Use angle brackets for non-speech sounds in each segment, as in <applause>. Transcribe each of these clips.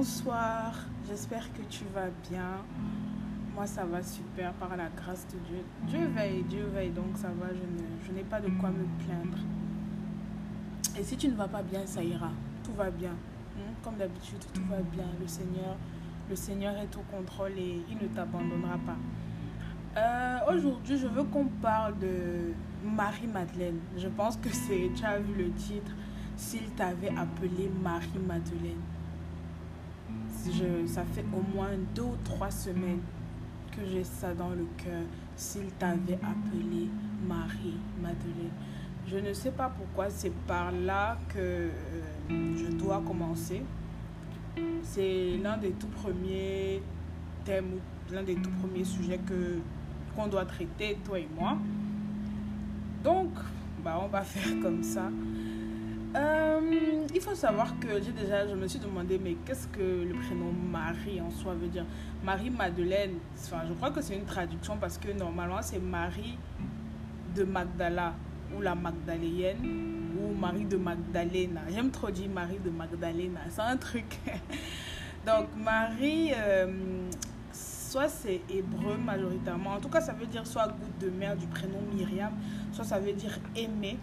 bonsoir. J'espère que tu vas bien. Moi, ça va super par la grâce de Dieu. Dieu veille, Dieu veille, donc ça va. Je n'ai pas de quoi me plaindre. Et si tu ne vas pas bien, ça ira. Tout va bien. Hmm? Comme d'habitude, tout va bien. Le Seigneur, le Seigneur est au contrôle et il ne t'abandonnera pas. Euh, aujourd'hui, je veux qu'on parle de Marie-Madeleine. Je pense que c'est, tu as vu le titre, s'il t'avait appelé Marie-Madeleine. Ça fait au moins deux ou trois semaines que j'ai ça dans le cœur, s'il t'avait appelé Marie-Madeleine. Je ne sais pas pourquoi c'est par là que euh, je dois commencer. C'est l'un des tout premiers thèmes, l'un des tout premiers sujets que qu'on doit traiter, toi et moi. Donc, bah, on va <laughs> faire comme ça. Euh, il faut savoir que j'ai déjà, je me suis demandé, mais qu'est-ce que le prénom Marie en soi veut dire? Marie-Madeleine, enfin, je crois que c'est une traduction parce que normalement c'est Marie de Magdala ou la Magdaléenne ou Marie de Magdalena. J'aime trop dire Marie de Magdalena, c'est un truc. <laughs> Donc Marie, euh, soit c'est hébreu majoritairement, en tout cas ça veut dire soit goutte de mer du prénom Myriam, soit ça veut dire aimer.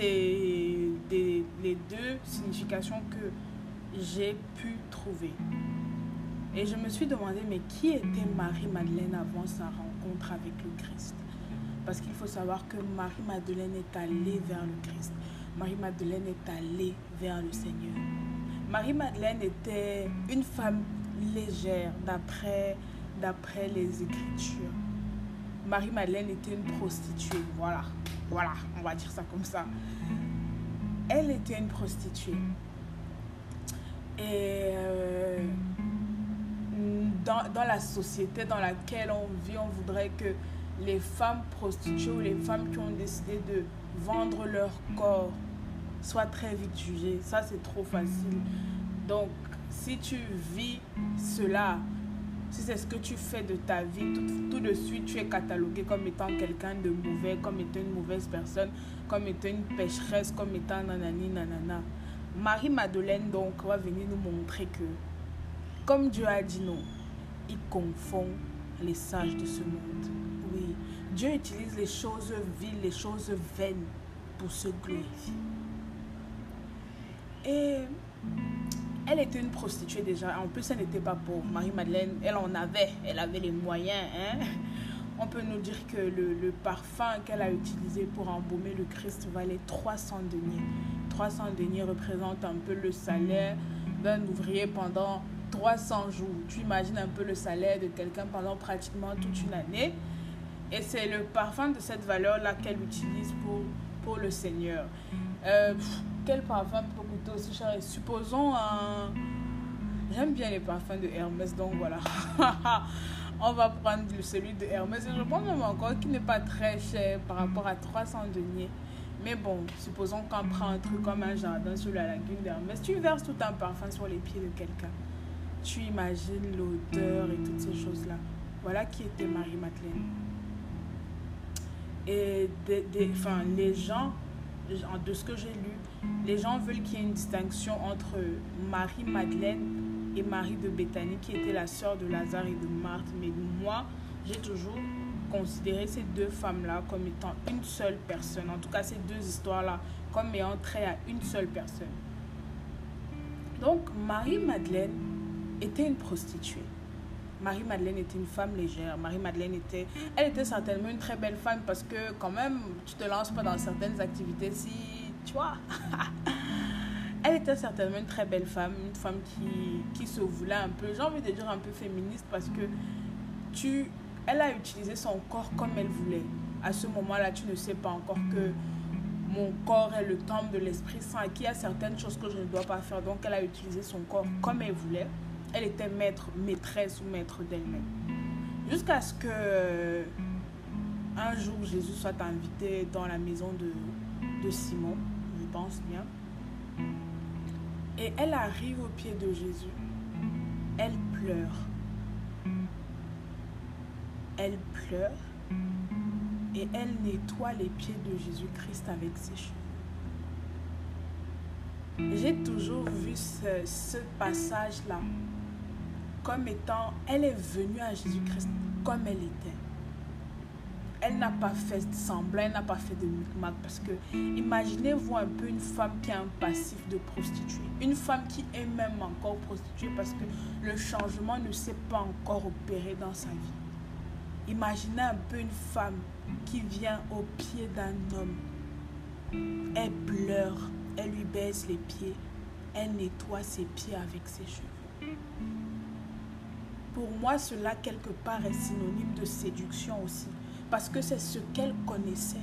C'est les deux significations que j'ai pu trouver. Et je me suis demandé, mais qui était Marie-Madeleine avant sa rencontre avec le Christ? Parce qu'il faut savoir que Marie-Madeleine est allée vers le Christ. Marie-Madeleine est allée vers le Seigneur. Marie-Madeleine était une femme légère d'après, d'après les Écritures. Marie-Madeleine était une prostituée. Voilà, voilà, on va dire ça comme ça. Elle était une prostituée. Et euh, dans, dans, la société dans laquelle on vit, on voudrait que les femmes prostituées ou les femmes qui ont décidé de vendre leur corps soient très vite jugées. Ça, c'est trop facile. Donc, si tu vis cela, si c'est ce que tu fais de ta vie, tout, de suite tu es catalogué comme étant quelqu'un de mauvais, comme étant une mauvaise personne, comme étant une pécheresse, comme étant nanani nanana. Marie-Madeleine donc va venir nous montrer que, comme Dieu a dit non, il confond les sages de ce monde. Oui, Dieu utilise les choses viles, les choses vaines pour se glorifier. Et elle était une prostituée déjà. En plus, elle n'était pas pauvre. Marie-Madeleine, elle en avait. Elle avait les moyens. Hein? On peut nous dire que le, parfum qu'elle a utilisé pour embaumer le Christ valait 300 deniers. 300 deniers représentent un peu le salaire d'un ouvrier pendant 300 jours. Tu imagines un peu le salaire de quelqu'un pendant pratiquement toute une année. Et c'est le parfum de cette valeur-là qu'elle utilise pour, pour le Seigneur. Euh, quel parfum peut coûter aussi cher Et supposons un... J'aime bien les parfums de Hermès, donc voilà. <laughs> On va prendre celui de Hermès. Et je pense même encore qu'il n'est pas très cher par rapport à 300 deniers. Mais bon, supposons qu'on prend un truc comme un jardin sur la lagune d'Hermès. Tu verses tout un parfum sur les pieds de quelqu'un. Tu imagines l'odeur et toutes ces choses-là. Voilà qui était Marie-Madeleine. Et des, des, enfin, les gens de ce que j'ai lu, les gens veulent qu'il y ait une distinction entre Marie-Madeleine et Marie de Béthanie, qui était la sœur de Lazare et de Marthe. Mais moi, j'ai toujours considéré ces deux femmes-là comme étant une seule personne. En tout cas, ces deux histoires-là comme ayant trait à une seule personne. Donc, Marie-Madeleine était une prostituée. Marie-Madeleine était une femme légère. Marie-Madeleine était, elle était certainement une très belle femme parce que quand même, tu te lances pas dans certaines activités si, tu vois? <laughs> elle était certainement une très belle femme, une femme qui, qui se voulait un peu, j'ai envie de dire un peu féministe parce que tu, elle a utilisé son corps comme elle voulait. À ce moment-là, tu ne sais pas encore que mon corps est le temple de l'Esprit Saint qu'il y a certaines choses que je ne dois pas faire. Donc, elle a utilisé son corps comme elle voulait elle était maître, maîtresse ou maître d'elle-même. Jusqu'à ce que un jour Jésus soit invité dans la maison de, de Simon, pense bien. Et elle arrive au pied de Jésus. Elle pleure. Elle pleure et elle nettoie les pieds de Jésus-Christ avec ses cheveux. j'ai toujours vu ce, ce passage-là comme étant, elle est venue à Jésus-Christ comme elle était. Elle n'a pas fait semblant, elle n'a pas fait de micmac parce que imaginez-vous un peu une femme qui a un passif de prostituée, une femme qui est même encore prostituée parce que le changement ne s'est pas encore opéré dans sa vie. Imaginez un peu une femme qui vient au pied d'un homme. Elle pleure, elle lui baisse les pieds, elle nettoie ses pieds avec ses cheveux. Pour moi, cela quelque part est synonyme de séduction aussi, parce que c'est ce qu'elle connaissait.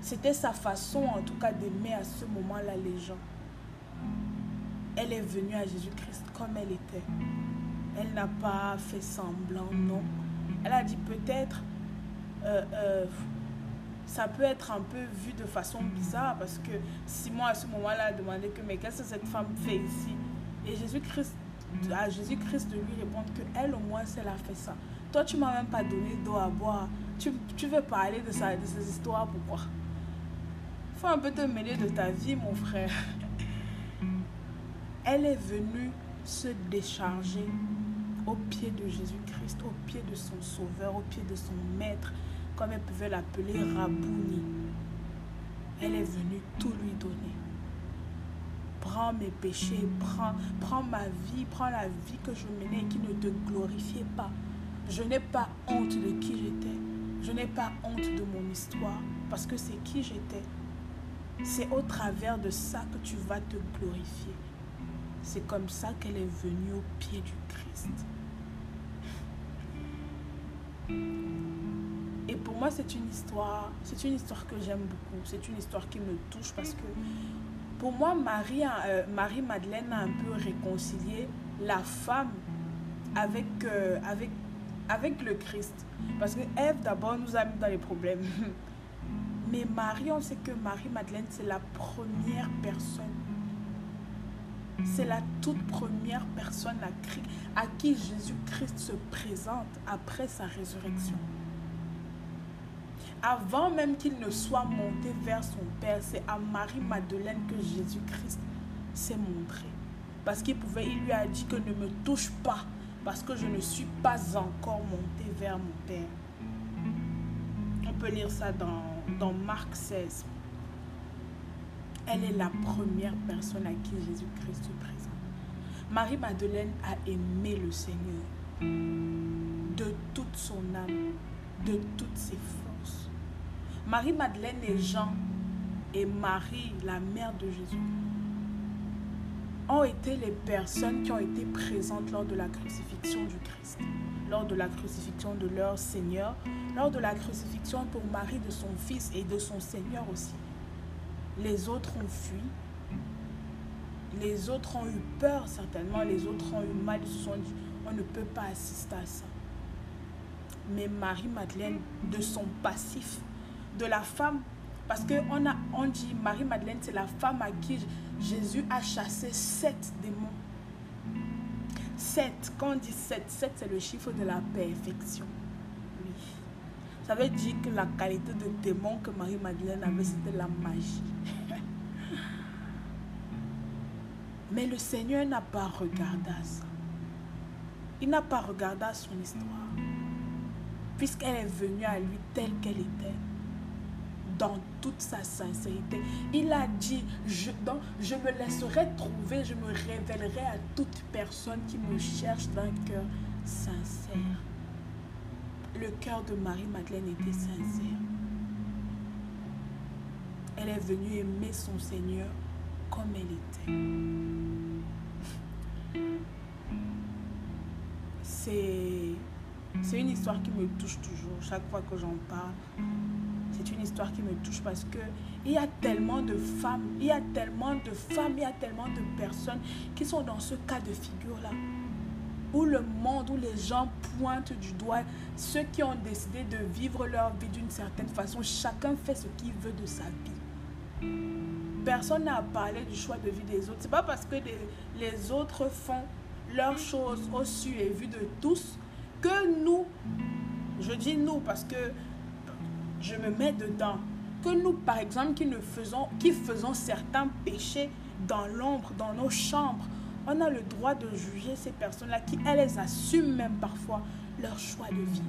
C'était sa façon, en tout cas, d'aimer à ce moment-là les gens. Elle est venue à Jésus-Christ comme elle était. Elle n'a pas fait semblant, non. Elle a dit peut-être, euh, euh, ça peut être un peu vu de façon bizarre parce que Simon à ce moment-là a demandé que mais qu'est-ce que cette femme fait ici? Et Jésus-Christ à Jésus-Christ de lui répondre que elle au moins elle a fait ça. Toi tu m'as même pas donné d'eau à boire. Tu, veux parler de, de ces histoires pourquoi? Faut un peu te mêler de ta vie mon frère. Elle est venue se décharger au pied de Jésus-Christ, au pied de son sauveur, au pied de son maître, comme elle pouvait l'appeler Rabouni. Elle est venue tout lui donner. Prends mes péchés, prends, prends ma vie, prends la vie que je menais qui ne te glorifiait pas. Je n'ai pas honte de qui j'étais. Je n'ai pas honte de mon histoire parce que c'est qui j'étais. C'est au travers de ça que tu vas te glorifier. C'est comme ça qu'elle est venue au pied du Christ. Et pour moi, c'est une histoire, c'est une histoire que j'aime beaucoup. C'est une histoire qui me touche parce que pour moi, Marie, euh, Marie Madeleine a un peu réconcilié la femme avec, euh, avec, avec le Christ. Parce que Ève, d'abord, nous a mis dans les problèmes. <laughs> Mais Marie, on sait que Marie Madeleine, c'est la première personne. C'est la toute première personne à, à qui Jésus-Christ se présente après sa résurrection. Avant même qu'il ne soit monté vers son Père, c'est à Marie-Madeleine que Jésus-Christ s'est montré. Parce qu'il pouvait, il lui a dit que ne me touche pas, parce que je ne suis pas encore monté vers mon Père. On peut lire ça dans, dans Marc 16. Elle est la première personne à qui Jésus-Christ se présente. Marie-Madeleine a aimé le Seigneur de toute son âme, de toutes ses forces. Marie-Madeleine et Jean et Marie, la mère de Jésus, ont été les personnes qui ont été présentes lors de la crucifixion du Christ, lors de la crucifixion de leur Seigneur, lors de la crucifixion pour Marie de son Fils et de son Seigneur aussi. Les autres ont fui, les autres ont eu peur certainement, les autres ont eu mal, sont dit, on ne peut pas assister à ça. Mais Marie-Madeleine, de son passif, de la femme, parce qu'on on dit Marie-Madeleine, c'est la femme à qui Jésus a chassé sept démons. Sept, quand on dit sept, sept c'est le chiffre de la perfection. Oui. Ça veut dire que la qualité de démon que Marie-Madeleine avait, c'était la magie. <laughs> Mais le Seigneur n'a pas regardé à ça. Il n'a pas regardé à son histoire. Puisqu'elle est venue à lui telle qu'elle était. Dans toute sa sincérité. Il a dit, je, je me laisserai trouver, je me révélerai à toute personne qui me cherche d'un cœur sincère. Le cœur de Marie-Madeleine était sincère. Elle est venue aimer son Seigneur comme elle était. C'est, c'est une histoire qui me touche toujours. Chaque fois que j'en parle, c'est une histoire qui me touche parce que il y a tellement de femmes, il y a tellement de femmes, il y a tellement de personnes qui sont dans ce cas de figure-là. Où le monde, où les gens pointent du doigt ceux qui ont décidé de vivre leur vie d'une certaine façon. Chacun fait ce qu'il veut de sa vie. Personne n'a parlé du choix de vie des autres. C'est pas parce que les, autres font leurs choses au su et vu de tous que nous, je dis nous parce que je me mets dedans, que nous, par exemple, qui, ne faisons, qui faisons certains péchés dans l'ombre, dans nos chambres. On a le droit de juger ces personnes-là qui, elles, assument même parfois leur choix de vie.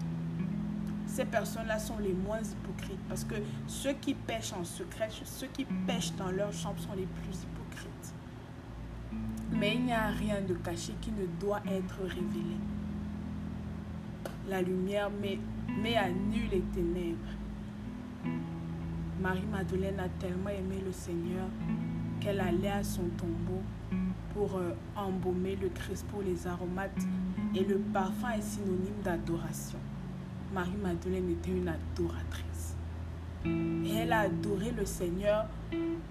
Ces personnes-là sont les moins hypocrites parce que ceux qui pêchent en secret, ceux qui pêchent dans leur chambre sont les plus hypocrites. Mais il n'y a rien de caché qui ne doit être révélé. La lumière met, met à nu les ténèbres. Marie-Madeleine a tellement aimé le Seigneur qu'elle allait à son tombeau pour euh, embaumer le Christ pour les aromates. Et le parfum est synonyme d'adoration. Marie-Madeleine était une adoratrice. Elle a adoré le Seigneur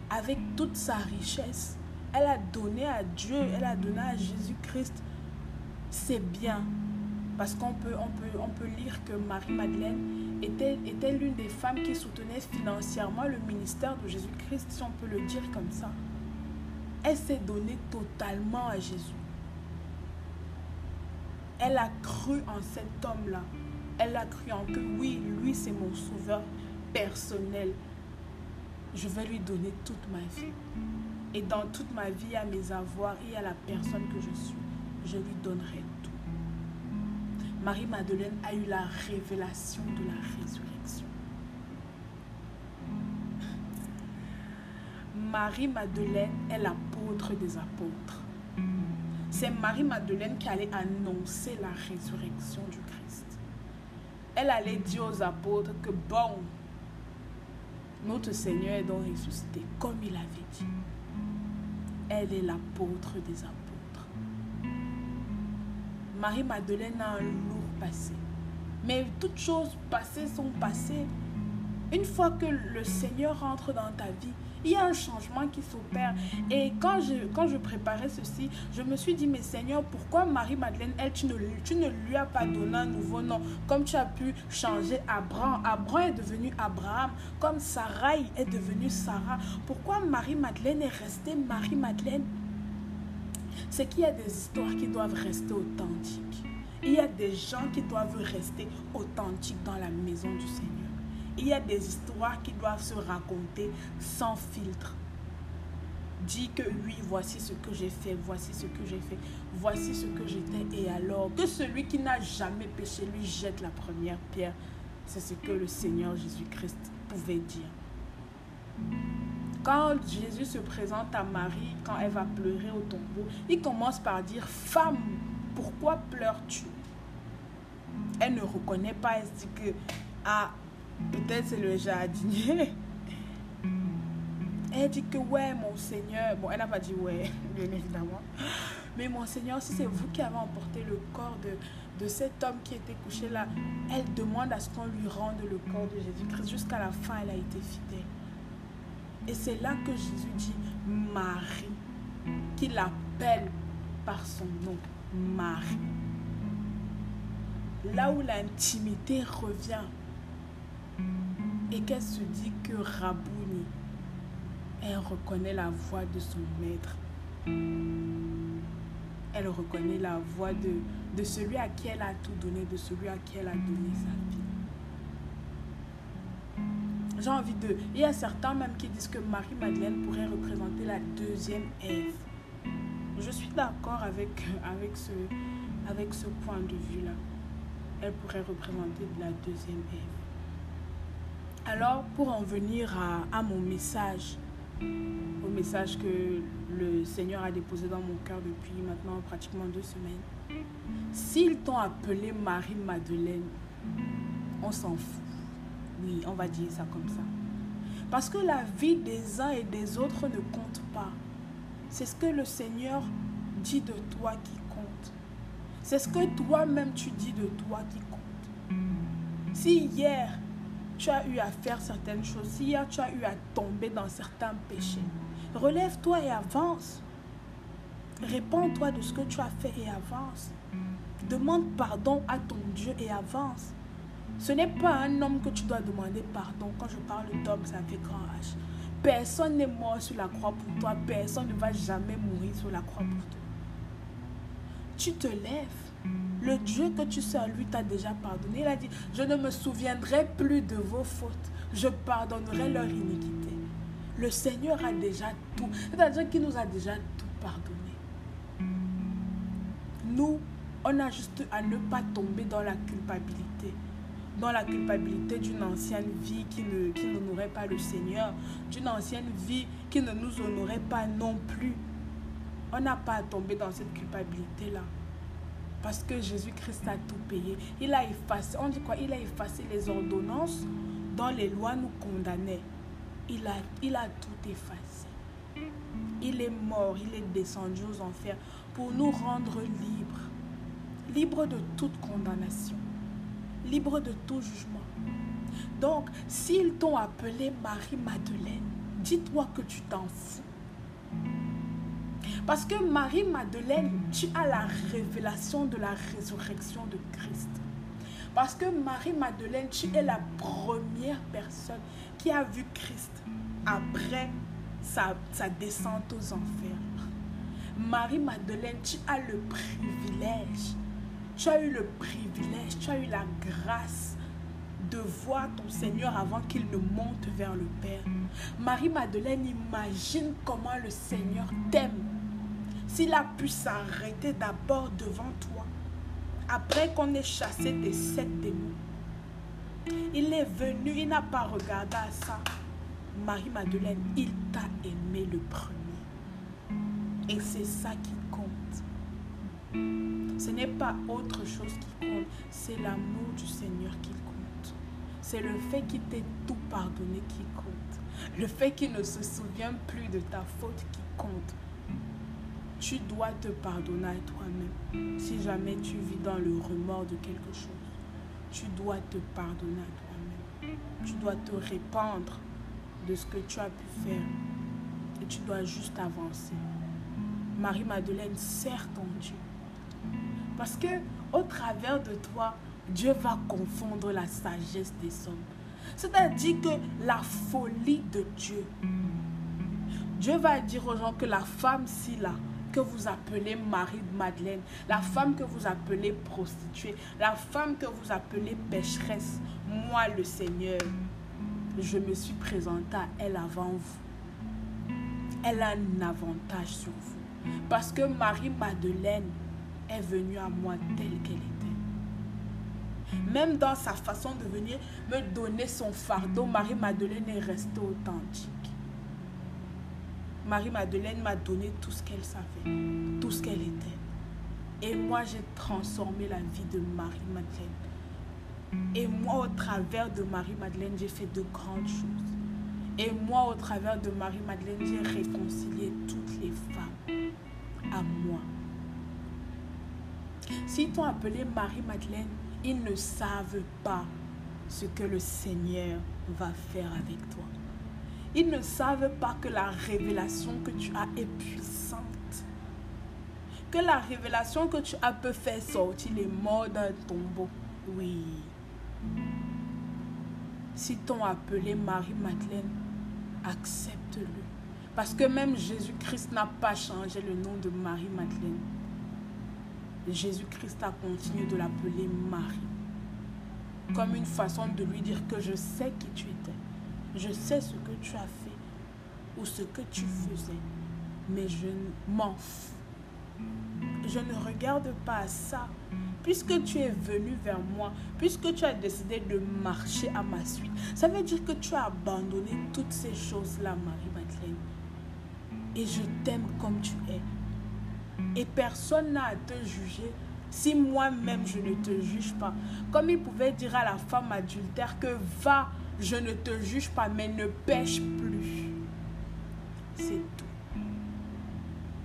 avec toute sa richesse. Elle a donné à Dieu, elle a donné à Jésus-Christ. C'est bien. Parce qu'on peut, on peut, on peut lire que Marie-Madeleine était, était l'une des femmes qui soutenait financièrement le ministère de Jésus-Christ, si on peut le dire comme ça. Elle s'est donnée totalement à Jésus. Elle a cru en cet homme-là. Elle a cru en que oui, lui c'est mon sauveur personnel. Je vais lui donner toute ma vie. Et dans toute ma vie, à mes avoirs et à la personne que je suis, je lui donnerai Marie-Madeleine a eu la révélation de la résurrection. Marie-Madeleine est l'apôtre des apôtres. C'est Marie-Madeleine qui allait annoncer la résurrection du Christ. Elle allait dire aux apôtres que, bon, notre Seigneur est donc ressuscité, comme il avait dit. Elle est l'apôtre des apôtres. Marie-Madeleine a un lourd passé. Mais toutes choses passées sont passées. Une fois que le Seigneur rentre dans ta vie, il y a un changement qui s'opère. Et quand je, quand je préparais ceci, je me suis dit, mais Seigneur, pourquoi Marie-Madeleine, elle, tu ne, tu ne lui as pas donné un nouveau nom? Comme tu as pu changer Abraham. Abraham est devenu Abraham. Comme Sarah est devenue Sarah. Pourquoi Marie-Madeleine est restée Marie-Madeleine c'est qu'il y a des histoires qui doivent rester authentiques. Il y a des gens qui doivent rester authentiques dans la maison du Seigneur. Il y a des histoires qui doivent se raconter sans filtre. Dis que oui, voici ce que j'ai fait, voici ce que j'ai fait, voici ce que j'étais. Et alors, que celui qui n'a jamais péché lui jette la première pierre. C'est ce que le Seigneur Jésus-Christ pouvait dire. Quand Jésus se présente à Marie, quand elle va pleurer au tombeau, il commence par dire, femme, pourquoi pleures-tu? Elle ne reconnaît pas, elle se dit que, ah, peut-être c'est le jardinier. <laughs> Elle dit que, ouais, mon Seigneur, bon, elle n'a pas dit ouais, bien évidemment, <laughs> mais mon Seigneur, si c'est vous qui avez emporté le corps de, de cet homme qui était couché là, elle demande à ce qu'on lui rende le corps de Jésus-Christ. Jusqu'à la fin, elle a été fidèle. Et c'est là que Jésus dit Marie, qu'il appelle par son nom, Marie. Là où l'intimité revient et qu'elle se dit que Rabouni, elle reconnaît la voix de son maître. Elle reconnaît la voix de, de celui à qui elle a tout donné, de celui à qui elle a donné sa vie. J'ai envie de... Il y a certains même qui disent que Marie-Madeleine pourrait représenter la deuxième Ève. Je suis d'accord avec, avec, ce, avec ce point de vue-là. Elle pourrait représenter la deuxième Ève. Alors, pour en venir à, à mon message, au message que le Seigneur a déposé dans mon cœur depuis maintenant pratiquement deux semaines. S'ils t'ont appelé Marie-Madeleine, on s'en fout. Oui, on va dire ça comme ça. Parce que la vie des uns et des autres ne compte pas. C'est ce que le Seigneur dit de toi qui compte. C'est ce que toi-même tu dis de toi qui compte. Si hier tu as eu à faire certaines choses, si hier tu as eu à tomber dans certains péchés, relève-toi et avance. Réponds-toi de ce que tu as fait et avance. Demande pardon à ton Dieu et avance. Ce n'est pas un homme que tu dois demander pardon. Quand je parle d'homme, ça fait grand H. Personne n'est mort sur la croix pour toi. Personne ne va jamais mourir sur la croix pour toi. Tu te lèves. Le Dieu que tu sers, lui, t'a déjà pardonné. Il a dit, je ne me souviendrai plus de vos fautes. Je pardonnerai leur iniquité. Le Seigneur a déjà tout. C'est-à-dire qu'il nous a déjà tout pardonné. Nous, on a juste à ne pas tomber dans la culpabilité. Dans la culpabilité d'une ancienne vie qui ne qui n'honorait pas le Seigneur, d'une ancienne vie qui ne nous honorait pas non plus. On n'a pas à tomber dans cette culpabilité-là. Parce que Jésus-Christ a tout payé. Il a effacé, on dit quoi? Il a effacé les ordonnances dont les lois nous condamnaient. Il a, il a tout effacé. Il est mort, il est descendu aux enfers pour nous rendre libres. Libres de toute condamnation. Libres de tout jugement. Donc, s'ils t'ont appelé Marie-Madeleine, dis-toi que tu t'en fous. Parce que Marie-Madeleine, tu as la révélation de la résurrection de Christ. Parce que Marie-Madeleine, tu es la première personne qui a vu Christ après sa descente aux enfers. Marie-Madeleine, tu as le privilège, tu as eu le privilège, tu as eu la grâce de voir ton Seigneur avant qu'il ne monte vers le Père. Marie-Madeleine, imagine comment le Seigneur t'aime. S'il a pu s'arrêter d'abord devant toi, après qu'on ait chassé tes sept démons, il est venu, il n'a pas regardé à ça. Marie-Madeleine, il t'a aimé le premier. Et c'est ça qui. Ce n'est pas autre chose qui compte, c'est l'amour du Seigneur qui compte. C'est le fait qu'il t'ait tout pardonné qui compte. Le fait qu'il ne se souvient plus de ta faute qui compte. Tu dois te pardonner à toi-même. Si jamais tu vis dans le remords de quelque chose, tu dois te pardonner à toi-même. Tu dois te répandre de ce que tu as pu faire. Et tu dois juste avancer. Marie-Madeleine, sert ton Dieu. Parce que au travers de toi, Dieu va confondre la sagesse des hommes. C'est-à-dire que la folie de Dieu. Dieu va dire aux gens que la femme ci là, que vous appelez Marie-Madeleine, la femme que vous appelez prostituée, la femme que vous appelez pécheresse, moi le Seigneur, je me suis présentée à elle avant vous. Elle a un avantage sur vous. Parce que Marie-Madeleine est venue à moi telle qu'elle était. Même dans sa façon de venir me donner son fardeau, Marie-Madeleine est restée authentique. Marie-Madeleine m'a donné tout ce qu'elle savait, tout ce qu'elle était. Et moi, j'ai transformé la vie de Marie-Madeleine. Et moi, au travers de Marie-Madeleine, j'ai fait de grandes choses. Et moi, au travers de Marie-Madeleine, j'ai réconcilié toutes les femmes S'ils t'ont appelé Marie-Madeleine, ils ne savent pas ce que le Seigneur va faire avec toi. Ils ne savent pas que la révélation que tu as est puissante. Que la révélation que tu as peut faire sortir les morts d'un tombeau. Oui. Si t'ont appelé Marie-Madeleine, accepte-le. Parce que même Jésus-Christ n'a pas changé le nom de Marie-Madeleine. Jésus-Christ a continué de l'appeler Marie. Comme une façon de lui dire que je sais qui tu étais. Je sais ce que tu as fait ou ce que tu faisais. Mais je m'en fous. Je ne regarde pas ça. Puisque tu es venu vers moi, puisque tu as décidé de marcher à ma suite, ça veut dire que tu as abandonné toutes ces choses-là, Marie-Madeleine. Et je t'aime comme tu es. Et personne n'a à te juger si moi-même je ne te juge pas. Comme il pouvait dire à la femme adultère que va, je ne te juge pas, mais ne pêche plus. C'est tout.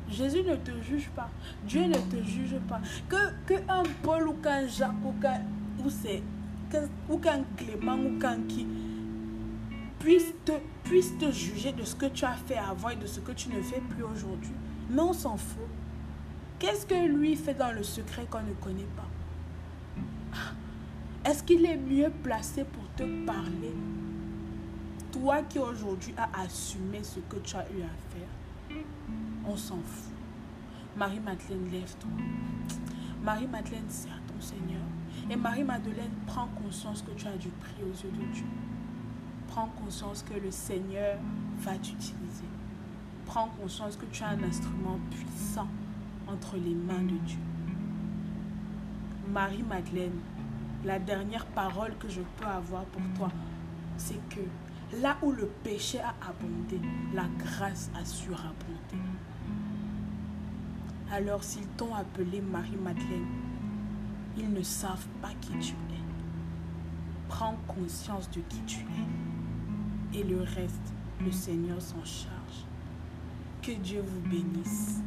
Jésus ne te juge pas. Dieu ne te juge pas. Que, un Paul ou qu'un Jacques ou qu'un ou qu'un Clément ou qu'un qui puisse te, puisse te juger de ce que tu as fait avant et de ce que tu ne fais plus aujourd'hui. Mais on s'en fout. Qu'est-ce que lui fait dans le secret qu'on ne connaît pas? Est-ce qu'il est mieux placé pour te parler? Toi qui aujourd'hui as assumé ce que tu as eu à faire, on s'en fout. Marie-Madeleine, lève-toi. Marie-Madeleine, sert ton Seigneur. Et Marie-Madeleine, prends conscience que tu as du prix aux yeux de Dieu. Prends conscience que le Seigneur va t'utiliser. Prends conscience que tu es un instrument puissant entre les mains de Dieu. Marie-Madeleine, la dernière parole que je peux avoir pour toi, c'est que là où le péché a abondé, la grâce a surabondé. Alors s'ils t'ont appelé Marie-Madeleine, ils ne savent pas qui tu es. Prends conscience de qui tu es. Et le reste, le Seigneur s'en charge. Que Dieu vous bénisse.